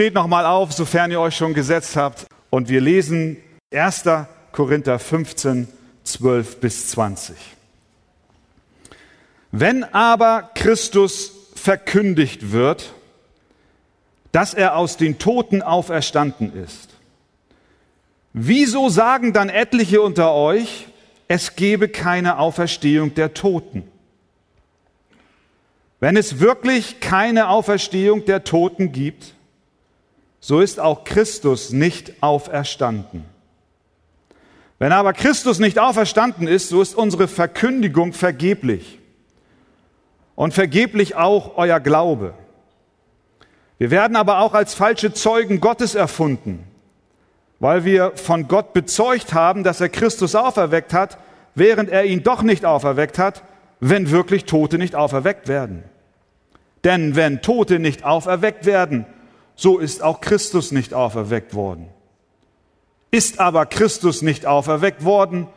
steht noch mal auf, sofern ihr euch schon gesetzt habt, und wir lesen 1. Korinther 15, 12 bis 20. Wenn aber Christus verkündigt wird, dass er aus den Toten auferstanden ist, wieso sagen dann etliche unter euch, es gebe keine Auferstehung der Toten? Wenn es wirklich keine Auferstehung der Toten gibt, so ist auch Christus nicht auferstanden. Wenn aber Christus nicht auferstanden ist, so ist unsere Verkündigung vergeblich und vergeblich auch euer Glaube. Wir werden aber auch als falsche Zeugen Gottes erfunden, weil wir von Gott bezeugt haben, dass er Christus auferweckt hat, während er ihn doch nicht auferweckt hat, wenn wirklich Tote nicht auferweckt werden. Denn wenn Tote nicht auferweckt werden, so ist auch Christus nicht auferweckt worden. Ist aber Christus nicht auferweckt worden,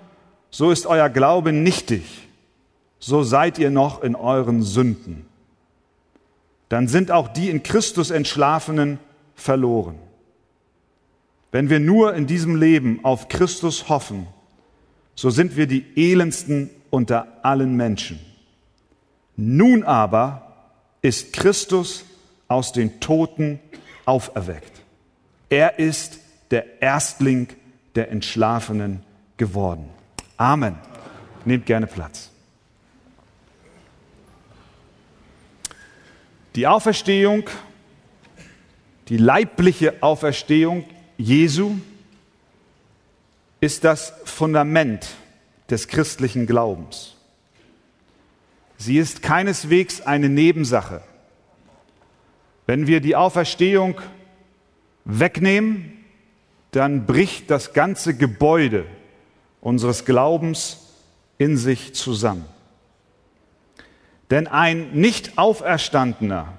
so ist euer Glaube nichtig, so seid ihr noch in euren Sünden. Dann sind auch die in Christus entschlafenen verloren. Wenn wir nur in diesem Leben auf Christus hoffen, so sind wir die elendsten unter allen Menschen. Nun aber ist Christus aus den Toten auferweckt. Er ist der Erstling der Entschlafenen geworden. Amen. Nehmt gerne Platz. Die Auferstehung, die leibliche Auferstehung Jesu ist das Fundament des christlichen Glaubens. Sie ist keineswegs eine Nebensache. Wenn wir die Auferstehung wegnehmen, dann bricht das ganze Gebäude unseres Glaubens in sich zusammen. Denn ein nicht auferstandener,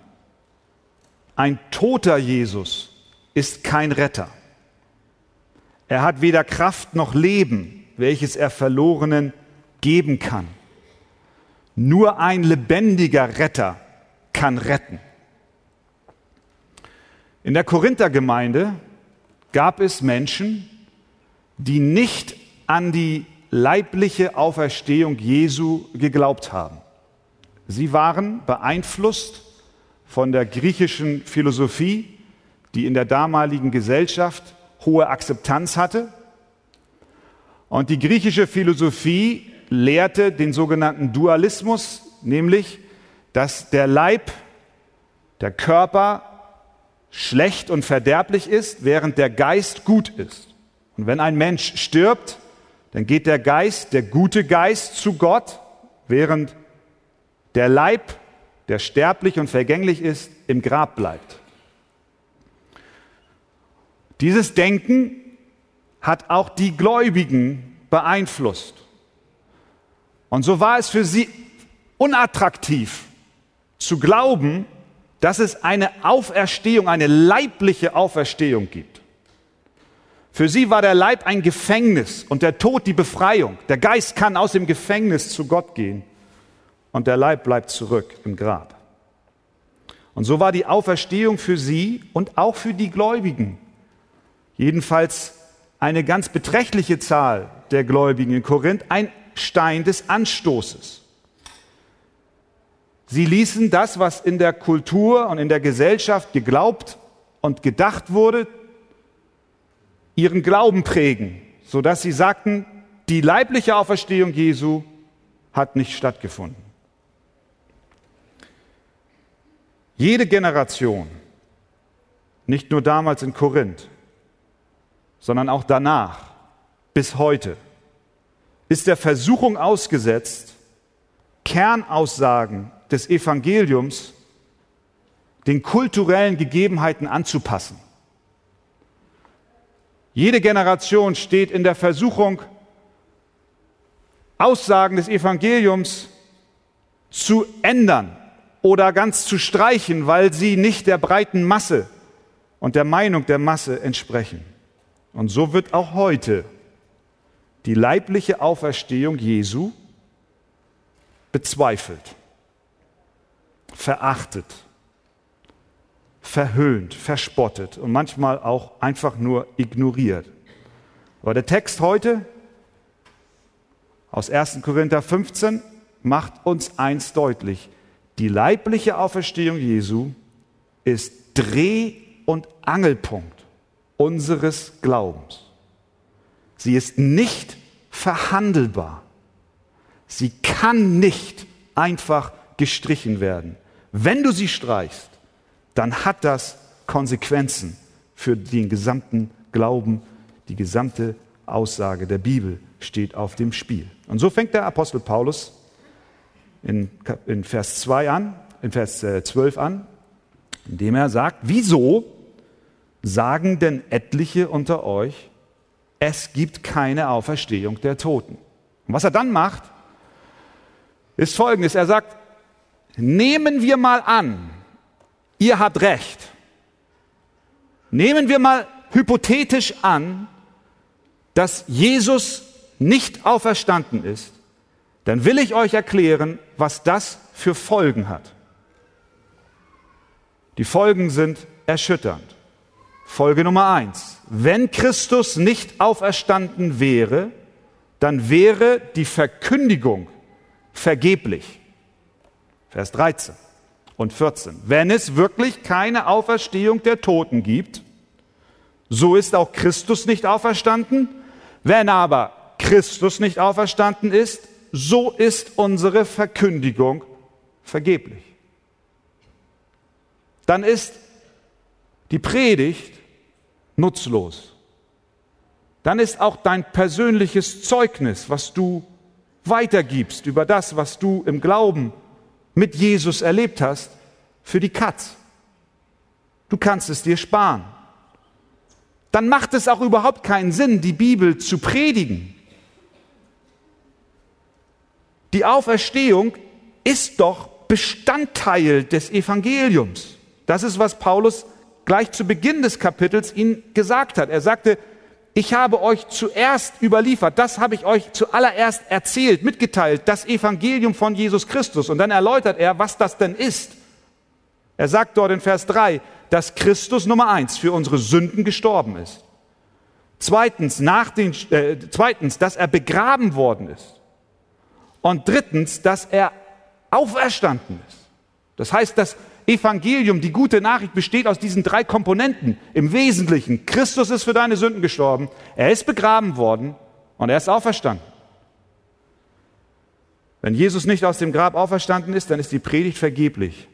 ein toter Jesus ist kein Retter. Er hat weder Kraft noch Leben, welches er Verlorenen geben kann. Nur ein lebendiger Retter kann retten. In der Korinthergemeinde gab es Menschen, die nicht an die leibliche Auferstehung Jesu geglaubt haben. Sie waren beeinflusst von der griechischen Philosophie, die in der damaligen Gesellschaft hohe Akzeptanz hatte. Und die griechische Philosophie lehrte den sogenannten Dualismus, nämlich, dass der Leib, der Körper schlecht und verderblich ist, während der Geist gut ist. Und wenn ein Mensch stirbt, dann geht der Geist, der gute Geist zu Gott, während der Leib, der sterblich und vergänglich ist, im Grab bleibt. Dieses Denken hat auch die Gläubigen beeinflusst. Und so war es für sie unattraktiv zu glauben, dass es eine Auferstehung, eine leibliche Auferstehung gibt. Für sie war der Leib ein Gefängnis und der Tod die Befreiung. Der Geist kann aus dem Gefängnis zu Gott gehen und der Leib bleibt zurück im Grab. Und so war die Auferstehung für sie und auch für die Gläubigen, jedenfalls eine ganz beträchtliche Zahl der Gläubigen in Korinth, ein Stein des Anstoßes. Sie ließen das, was in der Kultur und in der Gesellschaft geglaubt und gedacht wurde, ihren Glauben prägen, sodass sie sagten, die leibliche Auferstehung Jesu hat nicht stattgefunden. Jede Generation, nicht nur damals in Korinth, sondern auch danach, bis heute, ist der Versuchung ausgesetzt, Kernaussagen des Evangeliums den kulturellen Gegebenheiten anzupassen. Jede Generation steht in der Versuchung, Aussagen des Evangeliums zu ändern oder ganz zu streichen, weil sie nicht der breiten Masse und der Meinung der Masse entsprechen. Und so wird auch heute die leibliche Auferstehung Jesu bezweifelt, verachtet, verhöhnt, verspottet und manchmal auch einfach nur ignoriert. Aber der Text heute aus 1. Korinther 15 macht uns eins deutlich. Die leibliche Auferstehung Jesu ist Dreh- und Angelpunkt unseres Glaubens. Sie ist nicht verhandelbar. Sie kann nicht einfach gestrichen werden. Wenn du sie streichst, dann hat das Konsequenzen für den gesamten Glauben, die gesamte Aussage der Bibel steht auf dem Spiel. Und so fängt der Apostel Paulus in, in Vers 2 an, in Vers 12 äh, an, indem er sagt, wieso sagen denn etliche unter euch, es gibt keine Auferstehung der Toten? Und was er dann macht, ist folgendes. Er sagt, nehmen wir mal an, ihr habt recht. Nehmen wir mal hypothetisch an, dass Jesus nicht auferstanden ist, dann will ich euch erklären, was das für Folgen hat. Die Folgen sind erschütternd. Folge Nummer eins. Wenn Christus nicht auferstanden wäre, dann wäre die Verkündigung vergeblich. Vers 13 und 14. Wenn es wirklich keine Auferstehung der Toten gibt, so ist auch Christus nicht auferstanden. Wenn aber Christus nicht auferstanden ist, so ist unsere Verkündigung vergeblich. Dann ist die Predigt nutzlos. Dann ist auch dein persönliches Zeugnis, was du weitergibst über das, was du im Glauben mit Jesus erlebt hast, für die Katz. Du kannst es dir sparen. Dann macht es auch überhaupt keinen Sinn, die Bibel zu predigen. Die Auferstehung ist doch Bestandteil des Evangeliums. Das ist, was Paulus gleich zu Beginn des Kapitels ihnen gesagt hat. Er sagte, ich habe euch zuerst überliefert, das habe ich euch zuallererst erzählt, mitgeteilt, das Evangelium von Jesus Christus. Und dann erläutert er, was das denn ist. Er sagt dort in Vers 3, dass Christus Nummer eins für unsere Sünden gestorben ist. Zweitens, nach den, äh, zweitens, dass er begraben worden ist. Und drittens, dass er auferstanden ist. Das heißt, dass Evangelium, die gute Nachricht besteht aus diesen drei Komponenten. Im Wesentlichen, Christus ist für deine Sünden gestorben, er ist begraben worden und er ist auferstanden. Wenn Jesus nicht aus dem Grab auferstanden ist, dann ist die Predigt vergeblich.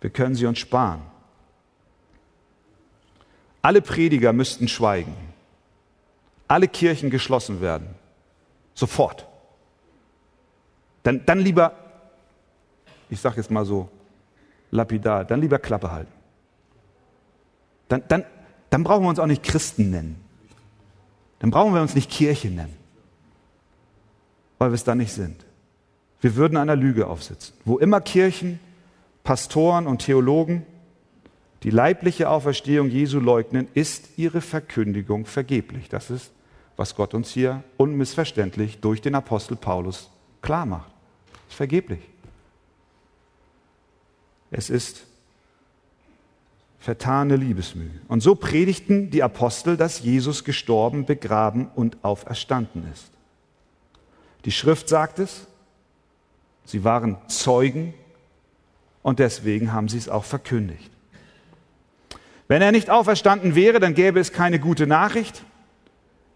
Wir können sie uns sparen. Alle Prediger müssten schweigen. Alle Kirchen geschlossen werden. Sofort. Dann, dann lieber, ich sage jetzt mal so, lapidar, dann lieber Klappe halten. Dann, dann, dann brauchen wir uns auch nicht Christen nennen. Dann brauchen wir uns nicht Kirche nennen, weil wir es da nicht sind. Wir würden einer Lüge aufsitzen. Wo immer Kirchen, Pastoren und Theologen die leibliche Auferstehung Jesu leugnen, ist ihre Verkündigung vergeblich. Das ist, was Gott uns hier unmissverständlich durch den Apostel Paulus klar macht. Ist vergeblich. Es ist vertane Liebesmühe. Und so predigten die Apostel, dass Jesus gestorben, begraben und auferstanden ist. Die Schrift sagt es, sie waren Zeugen und deswegen haben sie es auch verkündigt. Wenn er nicht auferstanden wäre, dann gäbe es keine gute Nachricht,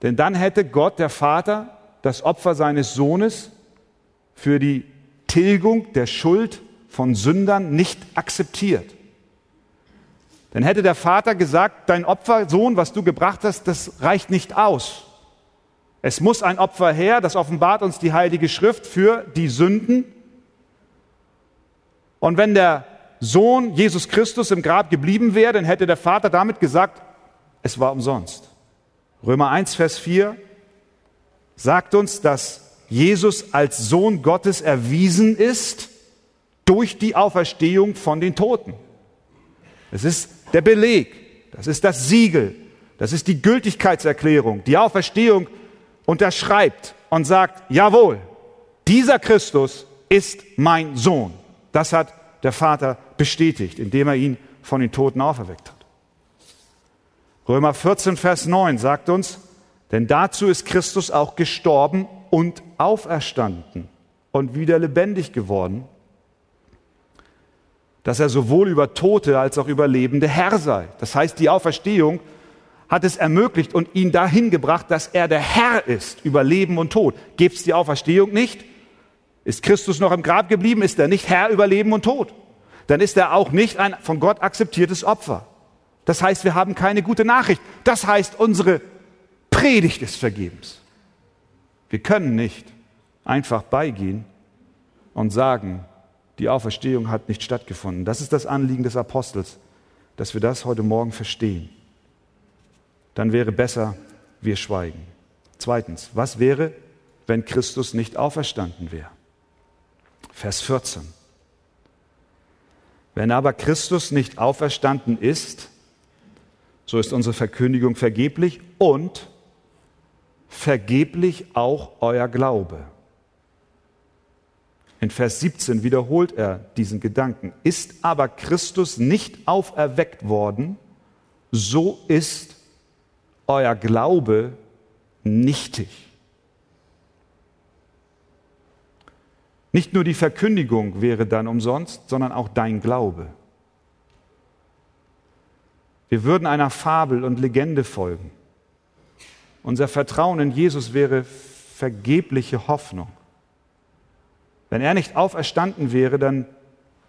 denn dann hätte Gott, der Vater, das Opfer seines Sohnes für die Tilgung der Schuld von Sündern nicht akzeptiert. Dann hätte der Vater gesagt, dein Opfer, Sohn, was du gebracht hast, das reicht nicht aus. Es muss ein Opfer her, das offenbart uns die Heilige Schrift für die Sünden. Und wenn der Sohn Jesus Christus im Grab geblieben wäre, dann hätte der Vater damit gesagt, es war umsonst. Römer 1, Vers 4 sagt uns, dass Jesus als Sohn Gottes erwiesen ist durch die Auferstehung von den Toten. Es ist der Beleg, das ist das Siegel, das ist die Gültigkeitserklärung. Die Auferstehung unterschreibt und sagt, jawohl, dieser Christus ist mein Sohn. Das hat der Vater bestätigt, indem er ihn von den Toten auferweckt hat. Römer 14, Vers 9 sagt uns, denn dazu ist Christus auch gestorben und auferstanden und wieder lebendig geworden, dass er sowohl über Tote als auch über Lebende Herr sei. Das heißt, die Auferstehung hat es ermöglicht und ihn dahin gebracht, dass er der Herr ist über Leben und Tod. Gibt es die Auferstehung nicht? Ist Christus noch im Grab geblieben? Ist er nicht Herr über Leben und Tod? Dann ist er auch nicht ein von Gott akzeptiertes Opfer. Das heißt, wir haben keine gute Nachricht. Das heißt, unsere Predigt ist vergebens. Wir können nicht einfach beigehen und sagen, die Auferstehung hat nicht stattgefunden. Das ist das Anliegen des Apostels, dass wir das heute Morgen verstehen. Dann wäre besser, wir schweigen. Zweitens, was wäre, wenn Christus nicht auferstanden wäre? Vers 14. Wenn aber Christus nicht auferstanden ist, so ist unsere Verkündigung vergeblich und vergeblich auch euer Glaube. In Vers 17 wiederholt er diesen Gedanken. Ist aber Christus nicht auferweckt worden, so ist euer Glaube nichtig. Nicht nur die Verkündigung wäre dann umsonst, sondern auch dein Glaube. Wir würden einer Fabel und Legende folgen. Unser Vertrauen in Jesus wäre vergebliche Hoffnung. Wenn er nicht auferstanden wäre, dann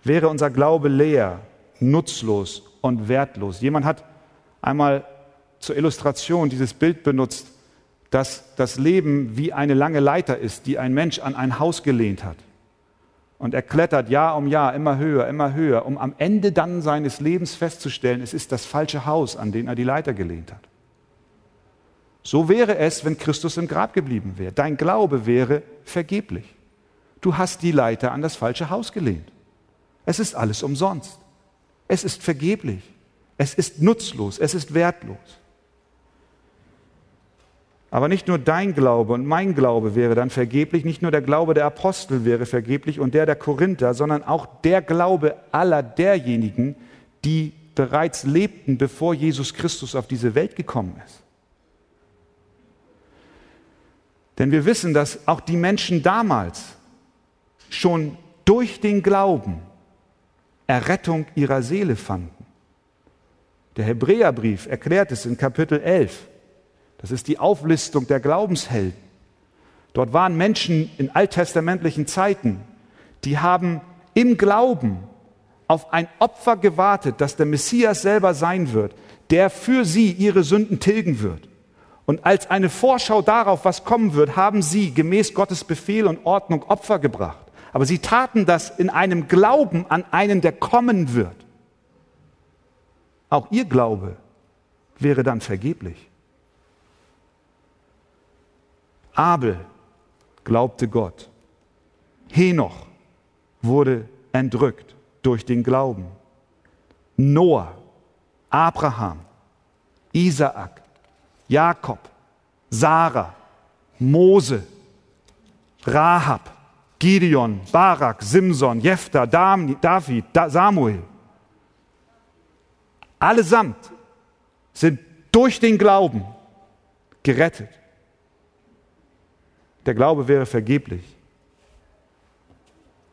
wäre unser Glaube leer, nutzlos und wertlos. Jemand hat einmal zur Illustration dieses Bild benutzt, dass das Leben wie eine lange Leiter ist, die ein Mensch an ein Haus gelehnt hat. Und er klettert Jahr um Jahr immer höher, immer höher, um am Ende dann seines Lebens festzustellen, es ist das falsche Haus, an den er die Leiter gelehnt hat. So wäre es, wenn Christus im Grab geblieben wäre. Dein Glaube wäre vergeblich. Du hast die Leiter an das falsche Haus gelehnt. Es ist alles umsonst. Es ist vergeblich. Es ist nutzlos. Es ist wertlos. Aber nicht nur dein Glaube und mein Glaube wäre dann vergeblich, nicht nur der Glaube der Apostel wäre vergeblich und der der Korinther, sondern auch der Glaube aller derjenigen, die bereits lebten, bevor Jesus Christus auf diese Welt gekommen ist. Denn wir wissen, dass auch die Menschen damals schon durch den Glauben Errettung ihrer Seele fanden. Der Hebräerbrief erklärt es in Kapitel 11. Das ist die Auflistung der Glaubenshelden. Dort waren Menschen in alttestamentlichen Zeiten, die haben im Glauben auf ein Opfer gewartet, das der Messias selber sein wird, der für sie ihre Sünden tilgen wird. Und als eine Vorschau darauf, was kommen wird, haben sie gemäß Gottes Befehl und Ordnung Opfer gebracht. Aber sie taten das in einem Glauben an einen, der kommen wird. Auch ihr Glaube wäre dann vergeblich. Abel glaubte Gott. Henoch wurde entrückt durch den Glauben. Noah, Abraham, Isaak, Jakob, Sarah, Mose, Rahab, Gideon, Barak, Simson, Jephthah, David, Samuel. Allesamt sind durch den Glauben gerettet. Der Glaube wäre vergeblich,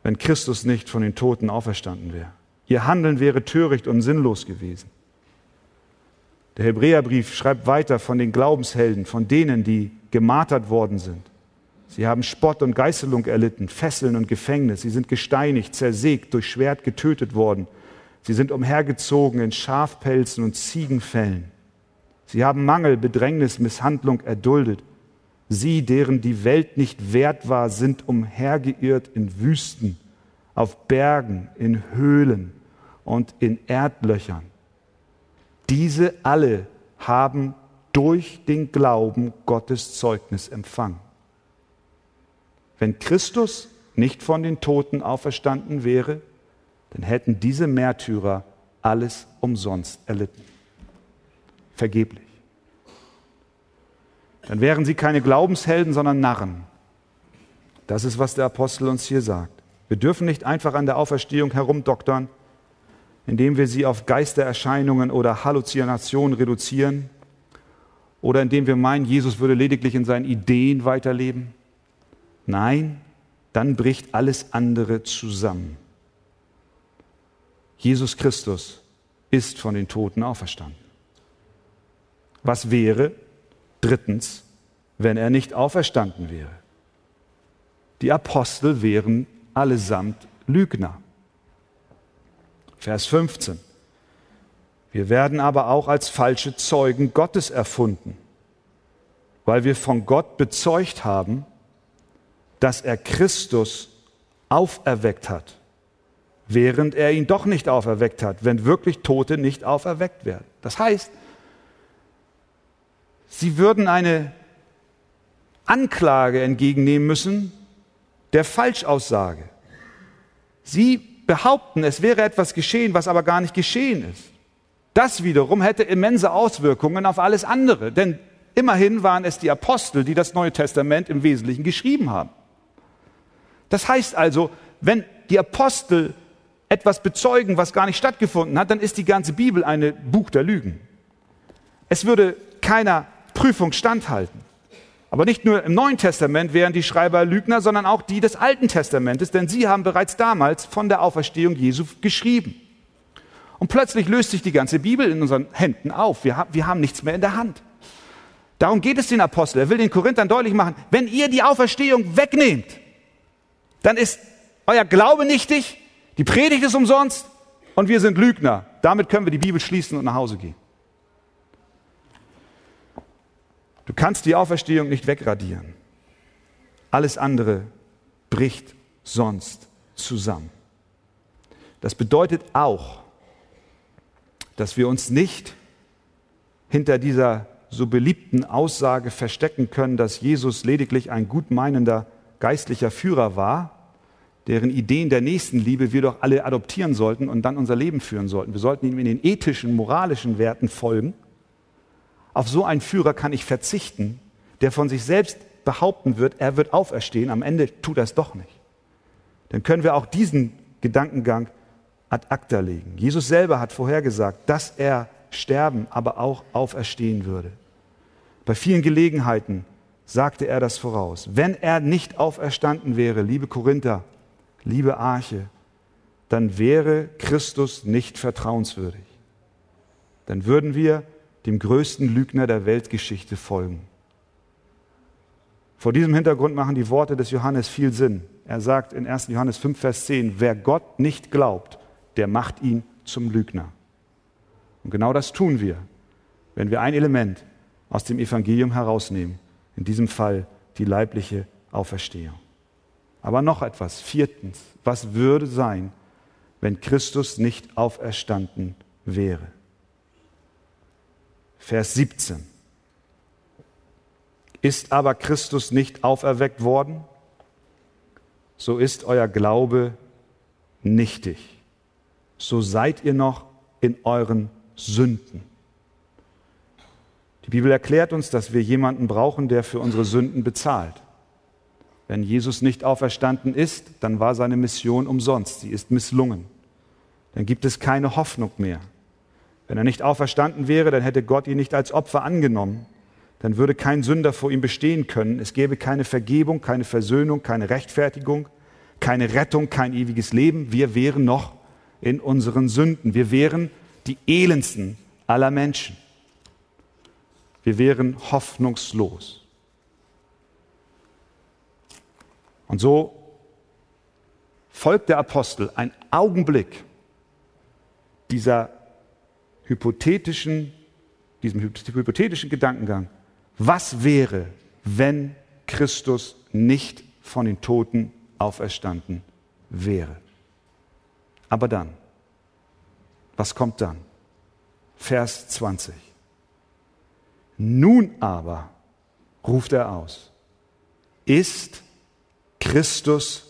wenn Christus nicht von den Toten auferstanden wäre. Ihr Handeln wäre töricht und sinnlos gewesen. Der Hebräerbrief schreibt weiter von den Glaubenshelden, von denen, die gemartert worden sind. Sie haben Spott und Geißelung erlitten, Fesseln und Gefängnis. Sie sind gesteinigt, zersägt, durch Schwert getötet worden. Sie sind umhergezogen in Schafpelzen und Ziegenfällen. Sie haben Mangel, Bedrängnis, Misshandlung erduldet. Sie, deren die Welt nicht wert war, sind umhergeirrt in Wüsten, auf Bergen, in Höhlen und in Erdlöchern. Diese alle haben durch den Glauben Gottes Zeugnis empfangen. Wenn Christus nicht von den Toten auferstanden wäre, dann hätten diese Märtyrer alles umsonst erlitten. Vergeblich dann wären sie keine Glaubenshelden, sondern Narren. Das ist, was der Apostel uns hier sagt. Wir dürfen nicht einfach an der Auferstehung herumdoktern. indem wir sie auf Geistererscheinungen oder Halluzinationen reduzieren oder indem wir meinen, Jesus würde lediglich in seinen Ideen weiterleben. Nein, dann bricht alles andere zusammen. Jesus Christus ist von den Toten auferstanden. Was wäre, drittens, wenn er nicht auferstanden wäre? Die Apostel wären allesamt Lügner. Vers 15. Wir werden aber auch als falsche Zeugen Gottes erfunden, weil wir von Gott bezeugt haben, dass er Christus auferweckt hat, während er ihn doch nicht auferweckt hat, wenn wirklich Tote nicht auferweckt werden. Das heißt, sie würden eine Anklage entgegennehmen müssen der Falschaussage. Sie behaupten, es wäre etwas geschehen, was aber gar nicht geschehen ist. Das wiederum hätte immense Auswirkungen auf alles andere, denn immerhin waren es die Apostel, die das Neue Testament im Wesentlichen geschrieben haben. Das heißt also, wenn die Apostel etwas bezeugen, was gar nicht stattgefunden hat, dann ist die ganze Bibel ein Buch der Lügen. Es würde keiner Prüfung standhalten. Aber nicht nur im Neuen Testament wären die Schreiber Lügner, sondern auch die des Alten Testamentes, denn sie haben bereits damals von der Auferstehung Jesu geschrieben. Und plötzlich löst sich die ganze Bibel in unseren Händen auf. Wir, haben, wir haben nichts mehr in der Hand. Darum geht es den Aposteln. Er will den Korinthern deutlich machen, wenn ihr die Auferstehung wegnehmt, dann ist euer Glaube nichtig, die Predigt ist umsonst und wir sind Lügner. Damit können wir die Bibel schließen und nach Hause gehen. Du kannst die Auferstehung nicht wegradieren. Alles andere bricht sonst zusammen. Das bedeutet auch, dass wir uns nicht hinter dieser so beliebten Aussage verstecken können, dass Jesus lediglich ein gutmeinender geistlicher Führer war, deren Ideen der Nächstenliebe wir doch alle adoptieren sollten und dann unser Leben führen sollten. Wir sollten ihm in den ethischen, moralischen Werten folgen auf so einen Führer kann ich verzichten, der von sich selbst behaupten wird, er wird auferstehen, am Ende tut er es doch nicht. Dann können wir auch diesen Gedankengang ad acta legen. Jesus selber hat vorhergesagt, dass er sterben, aber auch auferstehen würde. Bei vielen Gelegenheiten sagte er das voraus. Wenn er nicht auferstanden wäre, liebe Korinther, liebe Arche, dann wäre Christus nicht vertrauenswürdig. Dann würden wir dem größten Lügner der Weltgeschichte folgen. Vor diesem Hintergrund machen die Worte des Johannes viel Sinn. Er sagt in 1. Johannes 5, Vers 10, wer Gott nicht glaubt, der macht ihn zum Lügner. Und genau das tun wir, wenn wir ein Element aus dem Evangelium herausnehmen, in diesem Fall die leibliche Auferstehung. Aber noch etwas, viertens, was würde sein, wenn Christus nicht auferstanden wäre? Vers 17. Ist aber Christus nicht auferweckt worden, so ist euer Glaube nichtig. So seid ihr noch in euren Sünden. Die Bibel erklärt uns, dass wir jemanden brauchen, der für unsere Sünden bezahlt. Wenn Jesus nicht auferstanden ist, dann war seine Mission umsonst. Sie ist misslungen. Dann gibt es keine Hoffnung mehr. Wenn er nicht auferstanden wäre, dann hätte Gott ihn nicht als Opfer angenommen. Dann würde kein Sünder vor ihm bestehen können. Es gäbe keine Vergebung, keine Versöhnung, keine Rechtfertigung, keine Rettung, kein ewiges Leben. Wir wären noch in unseren Sünden. Wir wären die elendsten aller Menschen. Wir wären hoffnungslos. Und so folgt der Apostel ein Augenblick dieser hypothetischen, diesem hypothetischen Gedankengang, was wäre, wenn Christus nicht von den Toten auferstanden wäre? Aber dann, was kommt dann? Vers 20. Nun aber, ruft er aus, ist Christus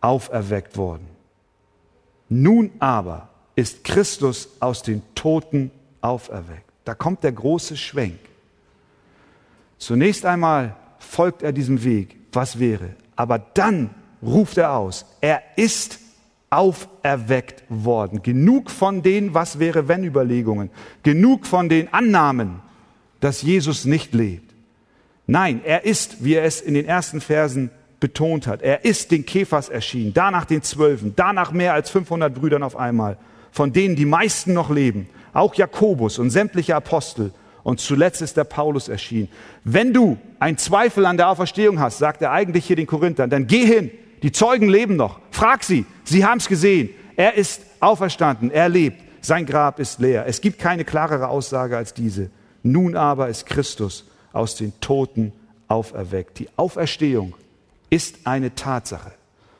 auferweckt worden. Nun aber ist Christus aus den Toten auferweckt. Da kommt der große Schwenk. Zunächst einmal folgt er diesem Weg, was wäre. Aber dann ruft er aus, er ist auferweckt worden. Genug von den Was wäre wenn Überlegungen. Genug von den Annahmen, dass Jesus nicht lebt. Nein, er ist, wie er es in den ersten Versen betont hat. Er ist den Käfers erschienen, danach den Zwölfen, danach mehr als 500 Brüdern auf einmal, von denen die meisten noch leben, auch Jakobus und sämtliche Apostel und zuletzt ist der Paulus erschienen. Wenn du einen Zweifel an der Auferstehung hast, sagt er eigentlich hier den Korinthern, dann geh hin, die Zeugen leben noch, frag sie, sie haben es gesehen, er ist auferstanden, er lebt, sein Grab ist leer. Es gibt keine klarere Aussage als diese. Nun aber ist Christus aus den Toten auferweckt. Die Auferstehung ist eine Tatsache.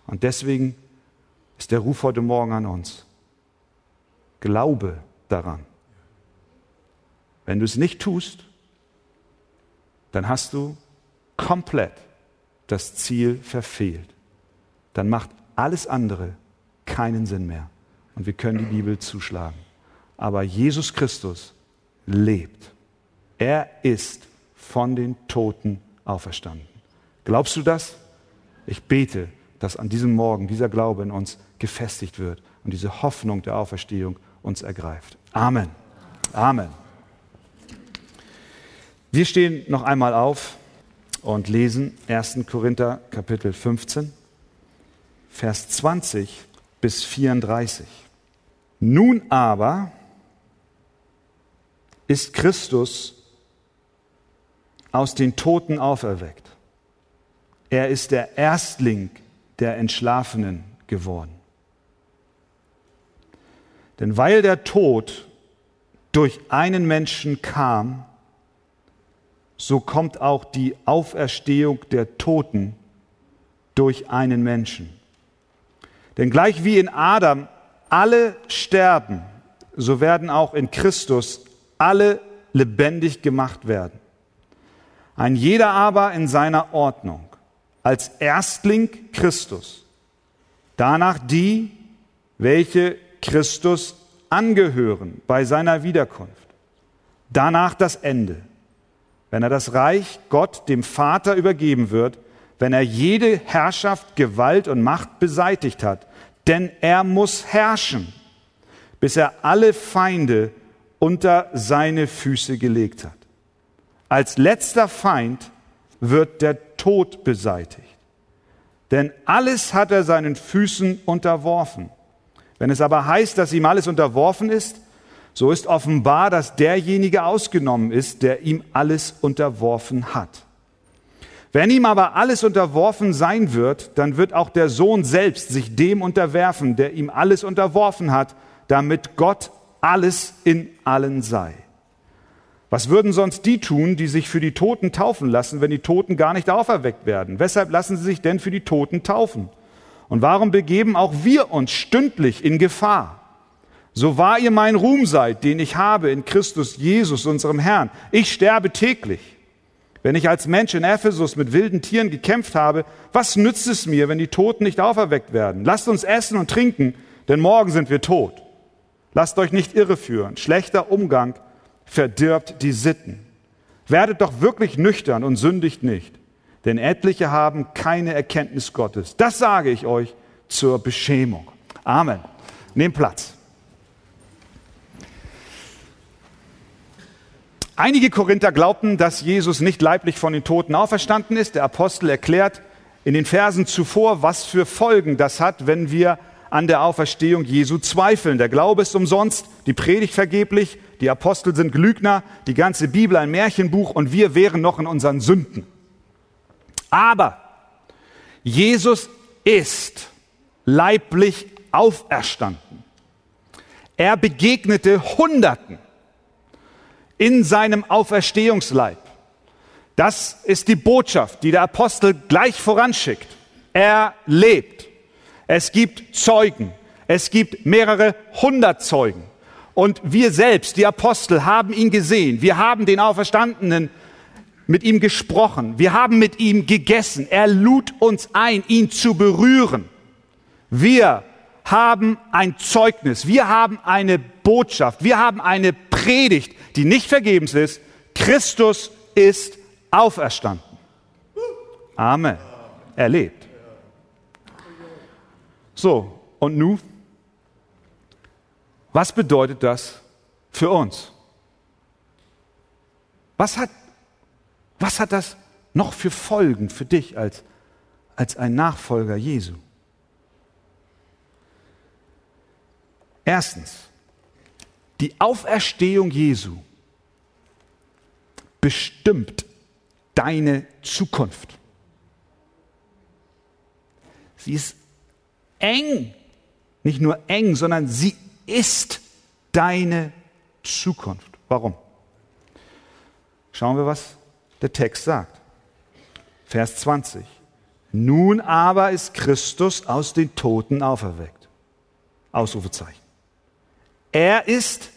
Und deswegen ist der Ruf heute Morgen an uns. Glaube daran. Wenn du es nicht tust, dann hast du komplett das Ziel verfehlt. Dann macht alles andere keinen Sinn mehr. Und wir können die Bibel zuschlagen. Aber Jesus Christus lebt. Er ist von den Toten auferstanden. Glaubst du das? Ich bete, dass an diesem Morgen dieser Glaube in uns gefestigt wird und diese Hoffnung der Auferstehung uns ergreift. Amen. Amen. Wir stehen noch einmal auf und lesen 1. Korinther Kapitel 15, Vers 20 bis 34. Nun aber ist Christus aus den Toten auferweckt. Er ist der Erstling der Entschlafenen geworden. Denn weil der Tod durch einen Menschen kam, so kommt auch die Auferstehung der Toten durch einen Menschen. Denn gleich wie in Adam alle sterben, so werden auch in Christus alle lebendig gemacht werden. Ein jeder aber in seiner Ordnung als Erstling Christus, danach die, welche Christus angehören bei seiner Wiederkunft, danach das Ende, wenn er das Reich Gott dem Vater übergeben wird, wenn er jede Herrschaft, Gewalt und Macht beseitigt hat, denn er muss herrschen, bis er alle Feinde unter seine Füße gelegt hat. Als letzter Feind wird der Tod beseitigt. Denn alles hat er seinen Füßen unterworfen. Wenn es aber heißt, dass ihm alles unterworfen ist, so ist offenbar, dass derjenige ausgenommen ist, der ihm alles unterworfen hat. Wenn ihm aber alles unterworfen sein wird, dann wird auch der Sohn selbst sich dem unterwerfen, der ihm alles unterworfen hat, damit Gott alles in allen sei. Was würden sonst die tun, die sich für die Toten taufen lassen, wenn die Toten gar nicht auferweckt werden? Weshalb lassen sie sich denn für die Toten taufen? Und warum begeben auch wir uns stündlich in Gefahr? So wahr ihr mein Ruhm seid, den ich habe in Christus Jesus, unserem Herrn. Ich sterbe täglich. Wenn ich als Mensch in Ephesus mit wilden Tieren gekämpft habe, was nützt es mir, wenn die Toten nicht auferweckt werden? Lasst uns essen und trinken, denn morgen sind wir tot. Lasst euch nicht irreführen. Schlechter Umgang verdirbt die Sitten. Werdet doch wirklich nüchtern und sündigt nicht, denn etliche haben keine Erkenntnis Gottes. Das sage ich euch zur Beschämung. Amen. Nehmt Platz. Einige Korinther glaubten, dass Jesus nicht leiblich von den Toten auferstanden ist. Der Apostel erklärt in den Versen zuvor, was für Folgen das hat, wenn wir an der Auferstehung Jesu zweifeln. Der Glaube ist umsonst, die Predigt vergeblich, die Apostel sind Lügner, die ganze Bibel ein Märchenbuch und wir wären noch in unseren Sünden. Aber Jesus ist leiblich auferstanden. Er begegnete Hunderten in seinem Auferstehungsleib. Das ist die Botschaft, die der Apostel gleich voranschickt. Er lebt. Es gibt Zeugen. Es gibt mehrere hundert Zeugen. Und wir selbst, die Apostel, haben ihn gesehen. Wir haben den Auferstandenen mit ihm gesprochen. Wir haben mit ihm gegessen. Er lud uns ein, ihn zu berühren. Wir haben ein Zeugnis. Wir haben eine Botschaft. Wir haben eine Predigt, die nicht vergebens ist. Christus ist auferstanden. Amen. Er lebt. So, Und nu? Was bedeutet das für uns? Was hat, was hat das noch für Folgen für dich als, als ein Nachfolger Jesu? Erstens, die Auferstehung Jesu bestimmt deine Zukunft. Sie ist eng, nicht nur eng, sondern sie ist deine Zukunft. Warum? Schauen wir, was der Text sagt. Vers 20. Nun aber ist Christus aus den Toten auferweckt. Ausrufezeichen. Er ist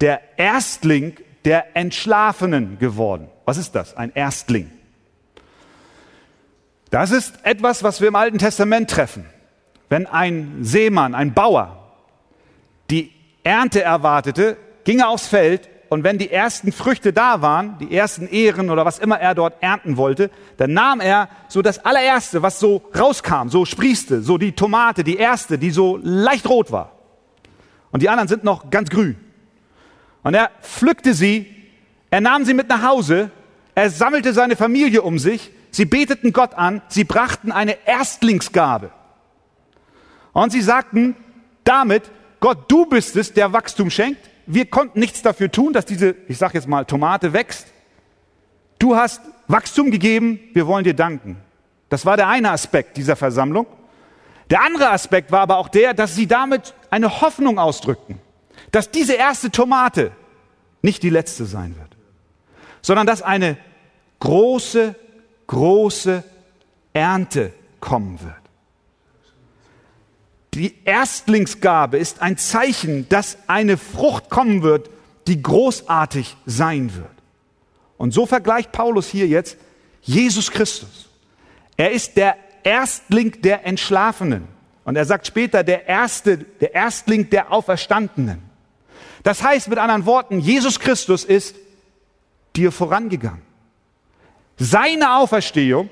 der Erstling der Entschlafenen geworden. Was ist das? Ein Erstling. Das ist etwas, was wir im Alten Testament treffen. Wenn ein Seemann, ein Bauer, die Ernte erwartete, ging er aufs Feld und wenn die ersten Früchte da waren, die ersten Ehren oder was immer er dort ernten wollte, dann nahm er so das allererste, was so rauskam, so sprießte, so die Tomate, die erste, die so leicht rot war. Und die anderen sind noch ganz grün. Und er pflückte sie, er nahm sie mit nach Hause, er sammelte seine Familie um sich, sie beteten Gott an, sie brachten eine Erstlingsgabe. Und sie sagten damit, Gott, du bist es, der Wachstum schenkt. Wir konnten nichts dafür tun, dass diese, ich sage jetzt mal, Tomate wächst. Du hast Wachstum gegeben, wir wollen dir danken. Das war der eine Aspekt dieser Versammlung. Der andere Aspekt war aber auch der, dass sie damit eine Hoffnung ausdrückten, dass diese erste Tomate nicht die letzte sein wird, sondern dass eine große, große Ernte kommen wird. Die Erstlingsgabe ist ein Zeichen, dass eine Frucht kommen wird, die großartig sein wird. Und so vergleicht Paulus hier jetzt Jesus Christus. Er ist der Erstling der Entschlafenen. Und er sagt später der Erste, der Erstling der Auferstandenen. Das heißt mit anderen Worten, Jesus Christus ist dir vorangegangen. Seine Auferstehung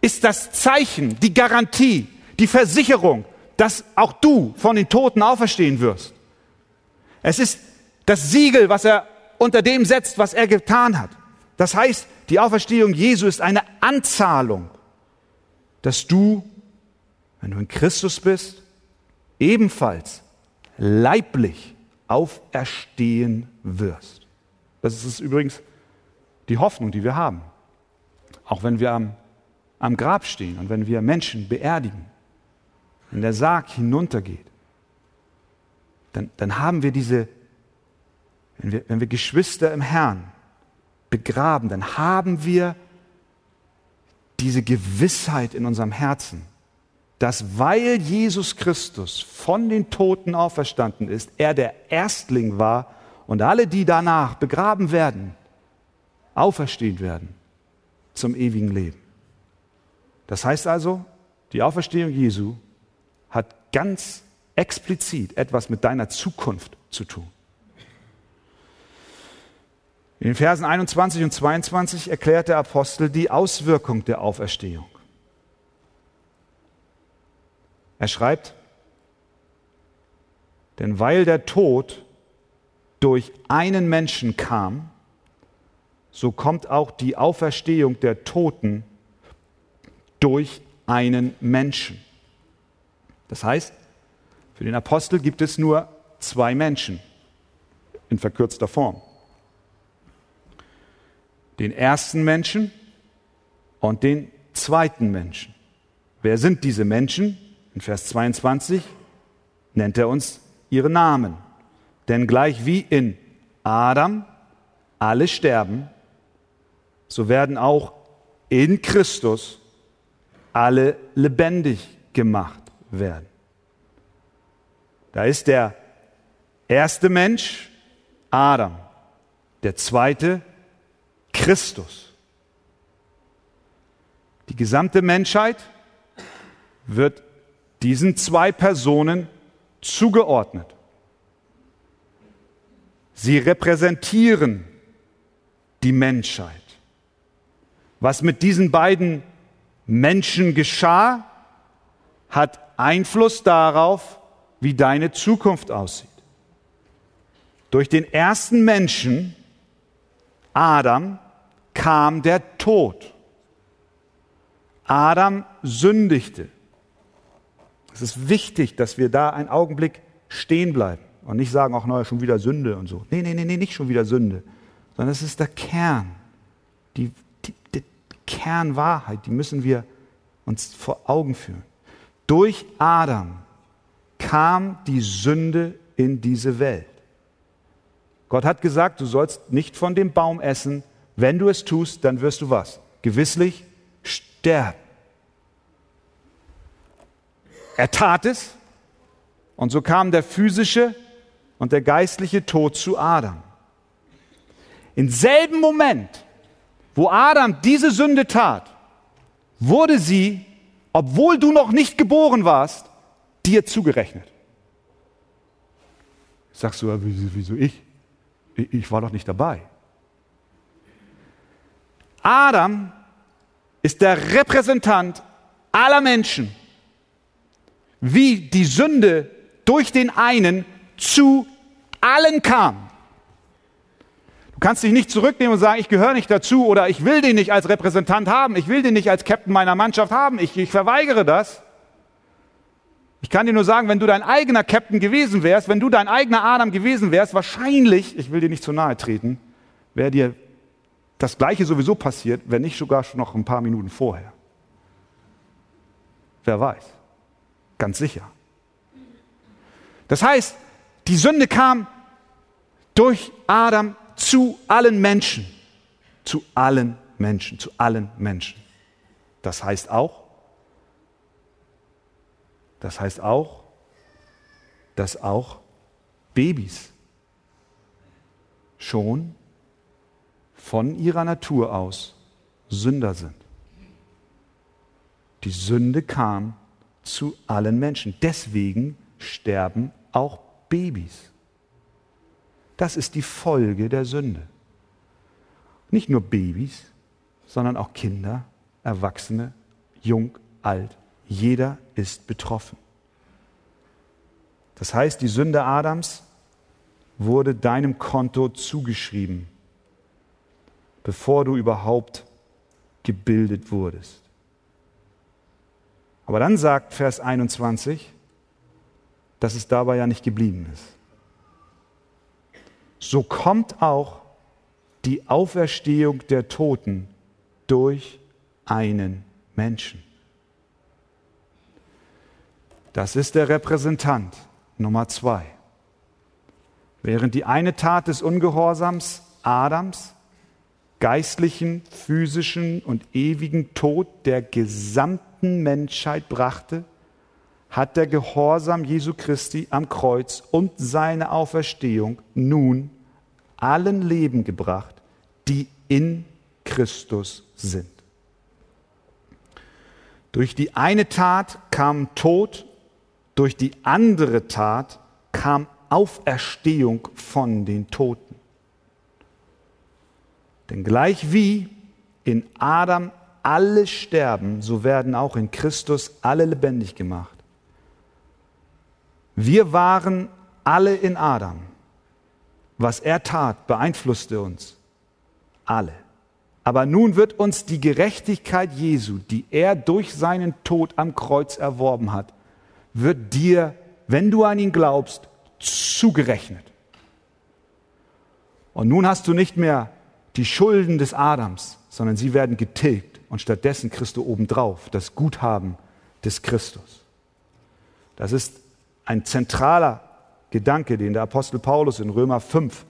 ist das Zeichen, die Garantie, die Versicherung, dass auch du von den Toten auferstehen wirst. Es ist das Siegel, was er unter dem setzt, was er getan hat. Das heißt, die Auferstehung Jesu ist eine Anzahlung, dass du, wenn du in Christus bist, ebenfalls leiblich auferstehen wirst. Das ist übrigens die Hoffnung, die wir haben. Auch wenn wir am, am Grab stehen und wenn wir Menschen beerdigen wenn der Sarg hinuntergeht, dann, dann haben wir diese, wenn wir, wenn wir Geschwister im Herrn begraben, dann haben wir diese Gewissheit in unserem Herzen, dass weil Jesus Christus von den Toten auferstanden ist, er der Erstling war und alle, die danach begraben werden, auferstehen werden zum ewigen Leben. Das heißt also, die Auferstehung Jesu hat ganz explizit etwas mit deiner Zukunft zu tun. In den Versen 21 und 22 erklärt der Apostel die Auswirkung der Auferstehung. Er schreibt, denn weil der Tod durch einen Menschen kam, so kommt auch die Auferstehung der Toten durch einen Menschen. Das heißt, für den Apostel gibt es nur zwei Menschen in verkürzter Form. Den ersten Menschen und den zweiten Menschen. Wer sind diese Menschen? In Vers 22 nennt er uns ihre Namen. Denn gleich wie in Adam alle sterben, so werden auch in Christus alle lebendig gemacht werden. Da ist der erste Mensch Adam, der zweite Christus. Die gesamte Menschheit wird diesen zwei Personen zugeordnet. Sie repräsentieren die Menschheit. Was mit diesen beiden Menschen geschah, hat Einfluss darauf, wie deine Zukunft aussieht. Durch den ersten Menschen, Adam, kam der Tod. Adam sündigte. Es ist wichtig, dass wir da einen Augenblick stehen bleiben und nicht sagen, ach naja, schon wieder Sünde und so. Nee, nee, nee, nee, nicht schon wieder Sünde, sondern es ist der Kern, die, die, die Kernwahrheit, die müssen wir uns vor Augen führen. Durch Adam kam die Sünde in diese Welt. Gott hat gesagt, du sollst nicht von dem Baum essen. Wenn du es tust, dann wirst du was? Gewisslich sterben. Er tat es und so kam der physische und der geistliche Tod zu Adam. Im selben Moment, wo Adam diese Sünde tat, wurde sie, obwohl du noch nicht geboren warst, dir zugerechnet. Sagst du, wieso ich? Ich war doch nicht dabei. Adam ist der Repräsentant aller Menschen, wie die Sünde durch den einen zu allen kam. Du kannst dich nicht zurücknehmen und sagen, ich gehöre nicht dazu oder ich will den nicht als Repräsentant haben, ich will den nicht als Captain meiner Mannschaft haben, ich, ich verweigere das. Ich kann dir nur sagen, wenn du dein eigener Captain gewesen wärst, wenn du dein eigener Adam gewesen wärst, wahrscheinlich, ich will dir nicht zu nahe treten, wäre dir das Gleiche sowieso passiert, wenn nicht sogar schon noch ein paar Minuten vorher. Wer weiß. Ganz sicher. Das heißt, die Sünde kam durch Adam zu allen Menschen. Zu allen Menschen, zu allen Menschen. Das heißt auch, das heißt auch, dass auch Babys schon von ihrer Natur aus Sünder sind. Die Sünde kam zu allen Menschen. Deswegen sterben auch Babys. Das ist die Folge der Sünde. Nicht nur Babys, sondern auch Kinder, Erwachsene, jung, alt, jeder ist betroffen. Das heißt, die Sünde Adams wurde deinem Konto zugeschrieben, bevor du überhaupt gebildet wurdest. Aber dann sagt Vers 21, dass es dabei ja nicht geblieben ist. So kommt auch die Auferstehung der Toten durch einen Menschen. Das ist der Repräsentant Nummer zwei. Während die eine Tat des Ungehorsams Adams geistlichen, physischen und ewigen Tod der gesamten Menschheit brachte, hat der Gehorsam Jesu Christi am Kreuz und seine Auferstehung nun allen Leben gebracht, die in Christus sind. Durch die eine Tat kam Tod durch die andere Tat kam Auferstehung von den Toten. Denn gleich wie in Adam alle sterben, so werden auch in Christus alle lebendig gemacht. Wir waren alle in Adam. Was er tat, beeinflusste uns. Alle. Aber nun wird uns die Gerechtigkeit Jesu, die er durch seinen Tod am Kreuz erworben hat, wird dir, wenn du an ihn glaubst, zugerechnet. Und nun hast du nicht mehr die Schulden des Adams, sondern sie werden getilgt und stattdessen kriegst du obendrauf das Guthaben des Christus. Das ist ein zentraler Gedanke, den der Apostel Paulus in Römer 5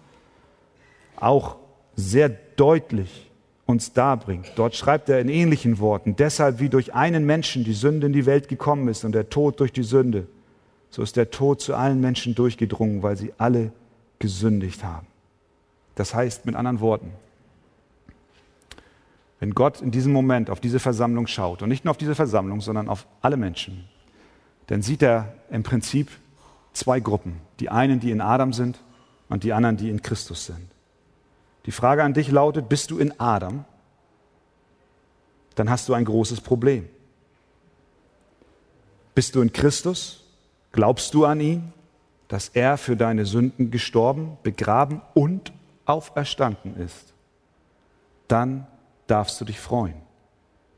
auch sehr deutlich uns darbringt. Dort schreibt er in ähnlichen Worten, deshalb wie durch einen Menschen die Sünde in die Welt gekommen ist und der Tod durch die Sünde, so ist der Tod zu allen Menschen durchgedrungen, weil sie alle gesündigt haben. Das heißt mit anderen Worten, wenn Gott in diesem Moment auf diese Versammlung schaut, und nicht nur auf diese Versammlung, sondern auf alle Menschen, dann sieht er im Prinzip zwei Gruppen. Die einen, die in Adam sind und die anderen, die in Christus sind. Die Frage an dich lautet, bist du in Adam? Dann hast du ein großes Problem. Bist du in Christus? Glaubst du an ihn, dass er für deine Sünden gestorben, begraben und auferstanden ist? Dann darfst du dich freuen.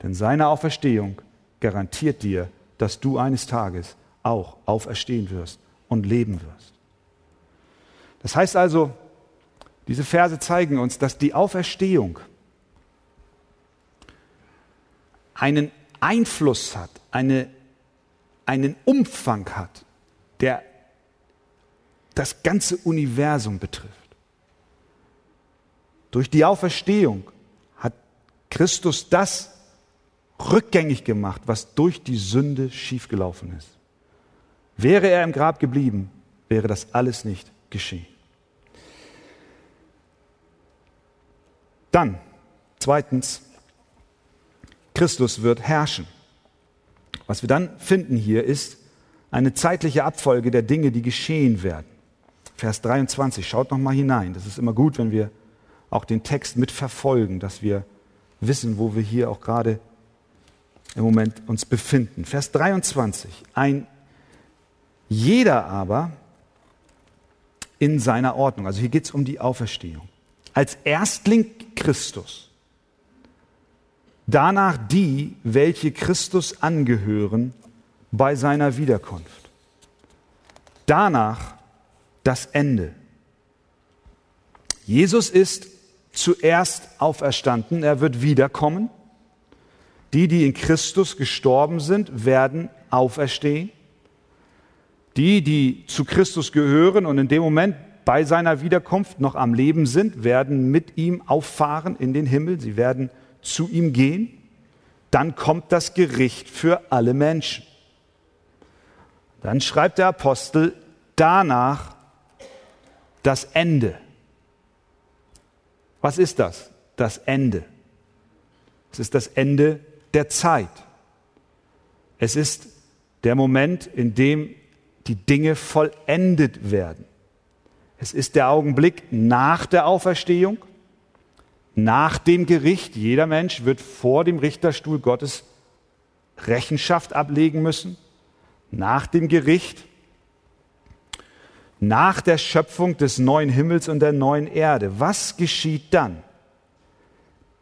Denn seine Auferstehung garantiert dir, dass du eines Tages auch auferstehen wirst und leben wirst. Das heißt also, diese Verse zeigen uns, dass die Auferstehung einen Einfluss hat, eine, einen Umfang hat, der das ganze Universum betrifft. Durch die Auferstehung hat Christus das rückgängig gemacht, was durch die Sünde schiefgelaufen ist. Wäre er im Grab geblieben, wäre das alles nicht geschehen. Dann, zweitens, Christus wird herrschen. Was wir dann finden hier ist eine zeitliche Abfolge der Dinge, die geschehen werden. Vers 23, schaut noch mal hinein. Das ist immer gut, wenn wir auch den Text mitverfolgen, dass wir wissen, wo wir hier auch gerade im Moment uns befinden. Vers 23, ein jeder aber in seiner Ordnung. Also hier geht es um die Auferstehung. Als Erstling Christus danach die, welche Christus angehören bei seiner Wiederkunft. Danach das Ende. Jesus ist zuerst auferstanden, er wird wiederkommen. Die, die in Christus gestorben sind, werden auferstehen. Die, die zu Christus gehören und in dem Moment bei seiner Wiederkunft noch am Leben sind, werden mit ihm auffahren in den Himmel. Sie werden zu ihm gehen, dann kommt das Gericht für alle Menschen. Dann schreibt der Apostel danach das Ende. Was ist das? Das Ende. Es ist das Ende der Zeit. Es ist der Moment, in dem die Dinge vollendet werden. Es ist der Augenblick nach der Auferstehung nach dem Gericht, jeder Mensch wird vor dem Richterstuhl Gottes Rechenschaft ablegen müssen. Nach dem Gericht, nach der Schöpfung des neuen Himmels und der neuen Erde. Was geschieht dann?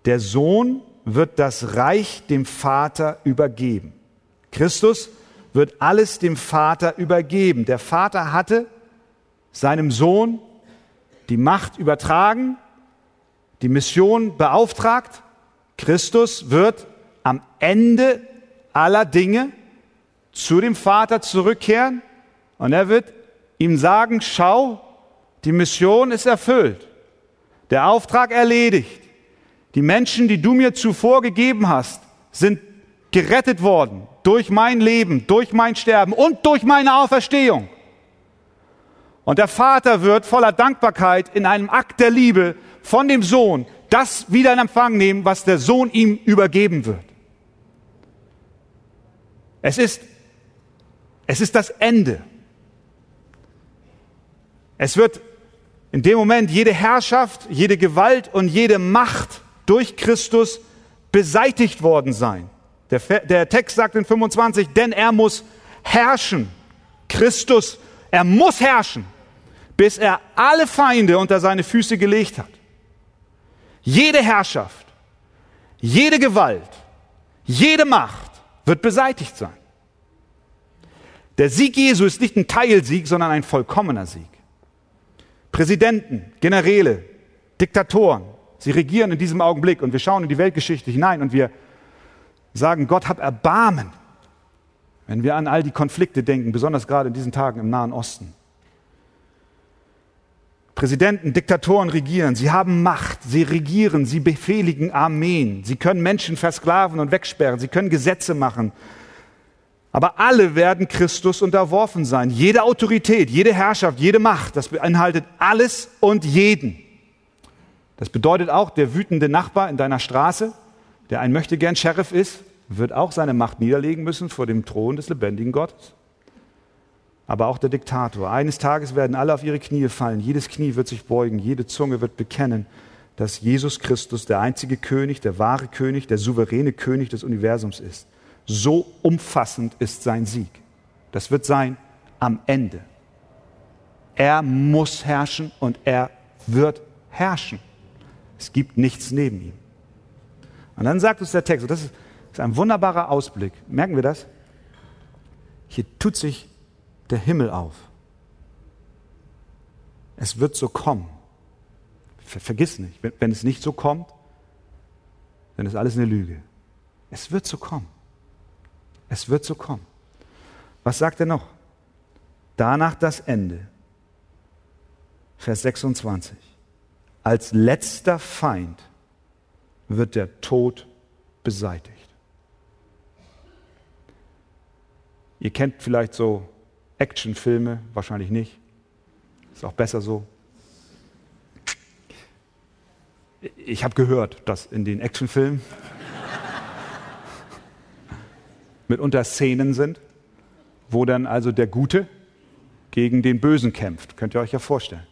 Der Sohn wird das Reich dem Vater übergeben. Christus wird alles dem Vater übergeben. Der Vater hatte seinem Sohn die Macht übertragen, die Mission beauftragt. Christus wird am Ende aller Dinge zu dem Vater zurückkehren und er wird ihm sagen, schau, die Mission ist erfüllt, der Auftrag erledigt. Die Menschen, die du mir zuvor gegeben hast, sind gerettet worden durch mein Leben, durch mein Sterben und durch meine Auferstehung. Und der Vater wird voller Dankbarkeit in einem Akt der Liebe von dem Sohn das wieder in Empfang nehmen, was der Sohn ihm übergeben wird. Es ist, es ist das Ende. Es wird in dem Moment jede Herrschaft, jede Gewalt und jede Macht durch Christus beseitigt worden sein. Der, der Text sagt in 25, denn er muss herrschen. Christus, er muss herrschen, bis er alle Feinde unter seine Füße gelegt hat. Jede Herrschaft, jede Gewalt, jede Macht wird beseitigt sein. Der Sieg Jesu ist nicht ein Teilsieg, sondern ein vollkommener Sieg. Präsidenten, Generäle, Diktatoren, sie regieren in diesem Augenblick und wir schauen in die Weltgeschichte hinein und wir sagen, Gott hab Erbarmen, wenn wir an all die Konflikte denken, besonders gerade in diesen Tagen im Nahen Osten. Präsidenten, Diktatoren regieren, sie haben Macht, sie regieren, sie befehligen Armeen, sie können Menschen versklaven und wegsperren, sie können Gesetze machen. Aber alle werden Christus unterworfen sein. Jede Autorität, jede Herrschaft, jede Macht, das beinhaltet alles und jeden. Das bedeutet auch, der wütende Nachbar in deiner Straße, der ein Möchtegern Sheriff ist, wird auch seine Macht niederlegen müssen vor dem Thron des lebendigen Gottes aber auch der Diktator. Eines Tages werden alle auf ihre Knie fallen, jedes Knie wird sich beugen, jede Zunge wird bekennen, dass Jesus Christus der einzige König, der wahre König, der souveräne König des Universums ist. So umfassend ist sein Sieg. Das wird sein am Ende. Er muss herrschen und er wird herrschen. Es gibt nichts neben ihm. Und dann sagt uns der Text, und das ist, ein wunderbarer Ausblick. Merken wir das? Hier tut sich der Himmel auf. Es wird so kommen. Vergiss nicht, wenn es nicht so kommt, dann ist alles eine Lüge. Es wird so kommen. Es wird so kommen. Was sagt er noch? Danach das Ende. Vers 26. Als letzter Feind wird der Tod beseitigt. Ihr kennt vielleicht so Actionfilme, wahrscheinlich nicht. Ist auch besser so. Ich habe gehört, dass in den Actionfilmen mitunter Szenen sind, wo dann also der Gute gegen den Bösen kämpft. Könnt ihr euch ja vorstellen.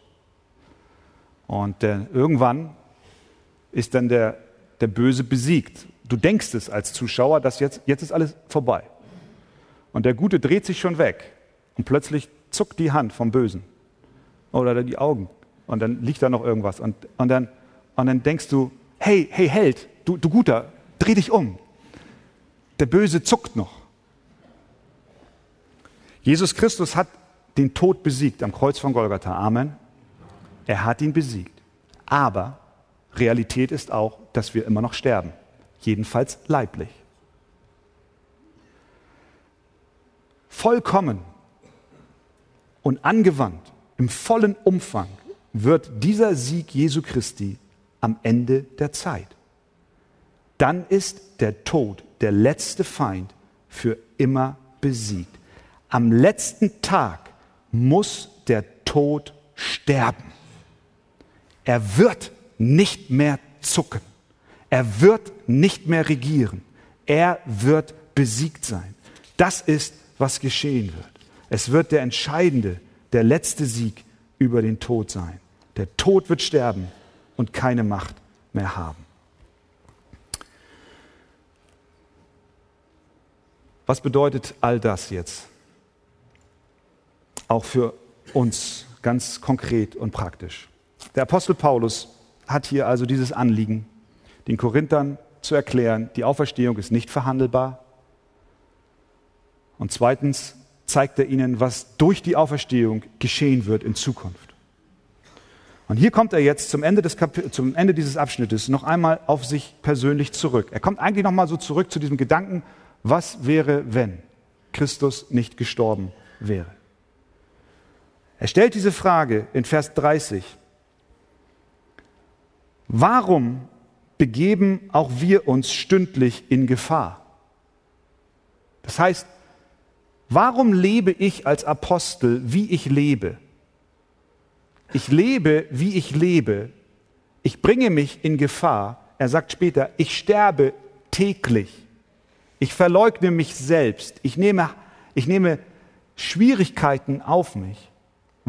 Und äh, irgendwann ist dann der, der Böse besiegt. Du denkst es als Zuschauer, dass jetzt, jetzt ist alles vorbei. Und der Gute dreht sich schon weg. Und plötzlich zuckt die Hand vom Bösen. Oder die Augen. Und dann liegt da noch irgendwas. Und, und, dann, und dann denkst du, hey, hey Held, du, du Guter, dreh dich um. Der Böse zuckt noch. Jesus Christus hat den Tod besiegt am Kreuz von Golgatha. Amen. Er hat ihn besiegt. Aber Realität ist auch, dass wir immer noch sterben. Jedenfalls leiblich. Vollkommen und angewandt, im vollen Umfang, wird dieser Sieg Jesu Christi am Ende der Zeit. Dann ist der Tod, der letzte Feind, für immer besiegt. Am letzten Tag muss der Tod sterben. Er wird nicht mehr zucken. Er wird nicht mehr regieren. Er wird besiegt sein. Das ist, was geschehen wird. Es wird der entscheidende, der letzte Sieg über den Tod sein. Der Tod wird sterben und keine Macht mehr haben. Was bedeutet all das jetzt? Auch für uns ganz konkret und praktisch. Der Apostel Paulus hat hier also dieses Anliegen, den Korinthern zu erklären, die Auferstehung ist nicht verhandelbar. Und zweitens zeigt er ihnen, was durch die Auferstehung geschehen wird in Zukunft. Und hier kommt er jetzt zum Ende, zum Ende dieses Abschnittes noch einmal auf sich persönlich zurück. Er kommt eigentlich noch mal so zurück zu diesem Gedanken, was wäre, wenn Christus nicht gestorben wäre. Er stellt diese Frage in Vers 30. Warum begeben auch wir uns stündlich in Gefahr? Das heißt, warum lebe ich als Apostel, wie ich lebe? Ich lebe, wie ich lebe. Ich bringe mich in Gefahr. Er sagt später, ich sterbe täglich. Ich verleugne mich selbst. Ich nehme, ich nehme Schwierigkeiten auf mich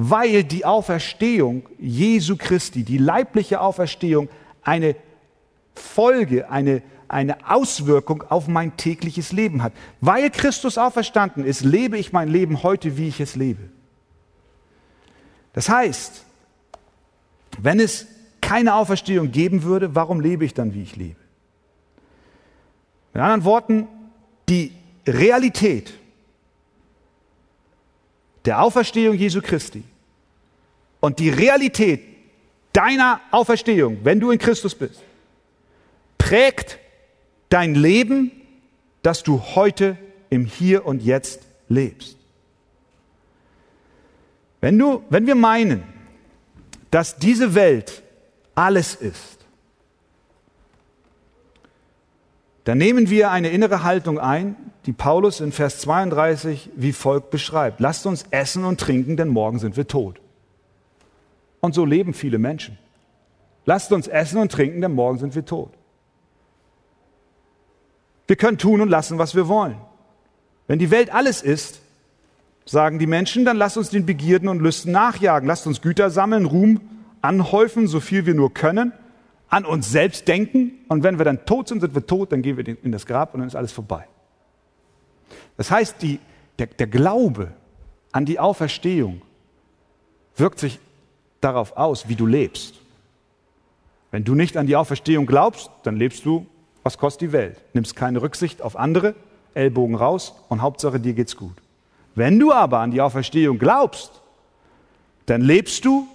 weil die Auferstehung Jesu Christi, die leibliche Auferstehung, eine Folge, eine, eine Auswirkung auf mein tägliches Leben hat. Weil Christus auferstanden ist, lebe ich mein Leben heute, wie ich es lebe. Das heißt, wenn es keine Auferstehung geben würde, warum lebe ich dann, wie ich lebe? Mit anderen Worten, die Realität der Auferstehung Jesu Christi und die Realität deiner Auferstehung, wenn du in Christus bist, prägt dein Leben, das du heute im Hier und Jetzt lebst. Wenn, du, wenn wir meinen, dass diese Welt alles ist, dann nehmen wir eine innere Haltung ein, die Paulus in Vers 32 wie folgt beschreibt. Lasst uns essen und trinken, denn morgen sind wir tot. Und so leben viele Menschen. Lasst uns essen und trinken, denn morgen sind wir tot. Wir können tun und lassen, was wir wollen. Wenn die Welt alles ist, sagen die Menschen, dann lasst uns den Begierden und Lüsten nachjagen. Lasst uns Güter sammeln, Ruhm anhäufen, so viel wir nur können an uns selbst denken und wenn wir dann tot sind, sind wir tot, dann gehen wir in das Grab und dann ist alles vorbei. Das heißt, die, der, der Glaube an die Auferstehung wirkt sich darauf aus, wie du lebst. Wenn du nicht an die Auferstehung glaubst, dann lebst du, was kostet die Welt. Nimmst keine Rücksicht auf andere, Ellbogen raus und Hauptsache dir geht's gut. Wenn du aber an die Auferstehung glaubst, dann lebst du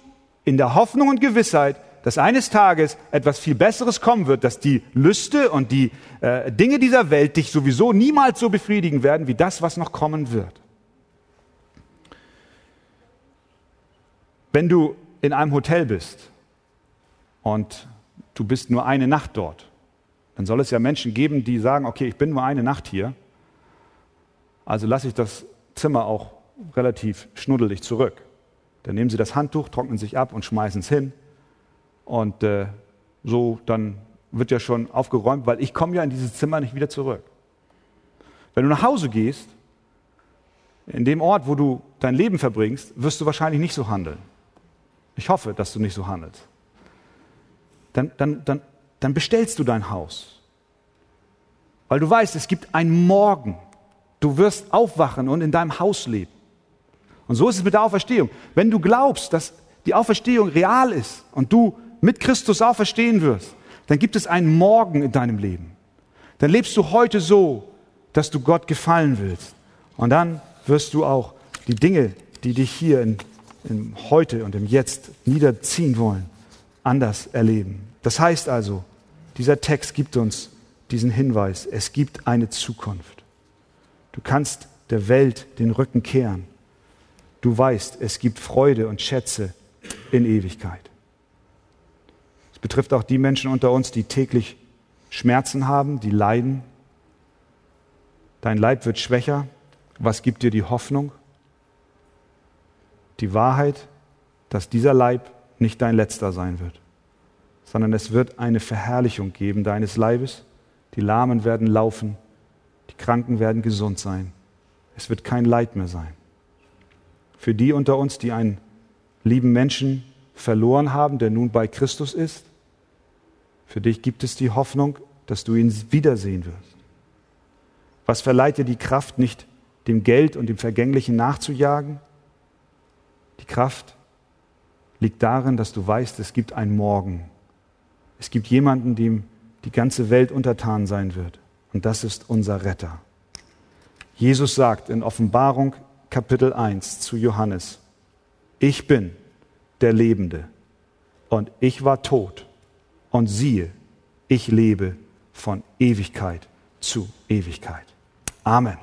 in der Hoffnung und Gewissheit, dass eines Tages etwas viel Besseres kommen wird, dass die Lüste und die äh, Dinge dieser Welt dich sowieso niemals so befriedigen werden wie das, was noch kommen wird. Wenn du in einem Hotel bist und du bist nur eine Nacht dort, dann soll es ja Menschen geben, die sagen, okay, ich bin nur eine Nacht hier, also lasse ich das Zimmer auch relativ schnuddelig zurück. Dann nehmen sie das Handtuch, trocknen sich ab und schmeißen es hin. Und äh, so, dann wird ja schon aufgeräumt, weil ich komme ja in dieses Zimmer nicht wieder zurück. Wenn du nach Hause gehst, in dem Ort, wo du dein Leben verbringst, wirst du wahrscheinlich nicht so handeln. Ich hoffe, dass du nicht so handelst. Dann, dann, dann, dann bestellst du dein Haus. Weil du weißt, es gibt einen Morgen. Du wirst aufwachen und in deinem Haus leben. Und so ist es mit der Auferstehung. Wenn du glaubst, dass die Auferstehung real ist und du mit Christus auferstehen wirst, dann gibt es einen Morgen in deinem Leben. Dann lebst du heute so, dass du Gott gefallen willst. Und dann wirst du auch die Dinge, die dich hier in, in heute und im Jetzt niederziehen wollen, anders erleben. Das heißt also, dieser Text gibt uns diesen Hinweis, es gibt eine Zukunft. Du kannst der Welt den Rücken kehren Du weißt, es gibt Freude und Schätze in Ewigkeit. Betrifft auch die Menschen unter uns, die täglich Schmerzen haben, die leiden. Dein Leib wird schwächer. Was gibt dir die Hoffnung? Die Wahrheit, dass dieser Leib nicht dein letzter sein wird, sondern es wird eine Verherrlichung geben deines Leibes. Die Lahmen werden laufen, die Kranken werden gesund sein. Es wird kein Leid mehr sein für die unter uns, die einen lieben Menschen verloren haben, der nun bei Christus ist. Für dich gibt es die Hoffnung, dass du ihn wiedersehen wirst. Was verleiht dir die Kraft, nicht dem Geld und dem Vergänglichen nachzujagen? Die Kraft liegt darin, dass du weißt, es gibt einen Morgen. Es gibt jemanden, dem die ganze Welt untertan sein wird. Und das ist unser Retter. Jesus sagt in Offenbarung Kapitel 1 zu Johannes. Ich bin der Lebende und ich war tot und siehe, ich lebe von Ewigkeit zu Ewigkeit. Amen.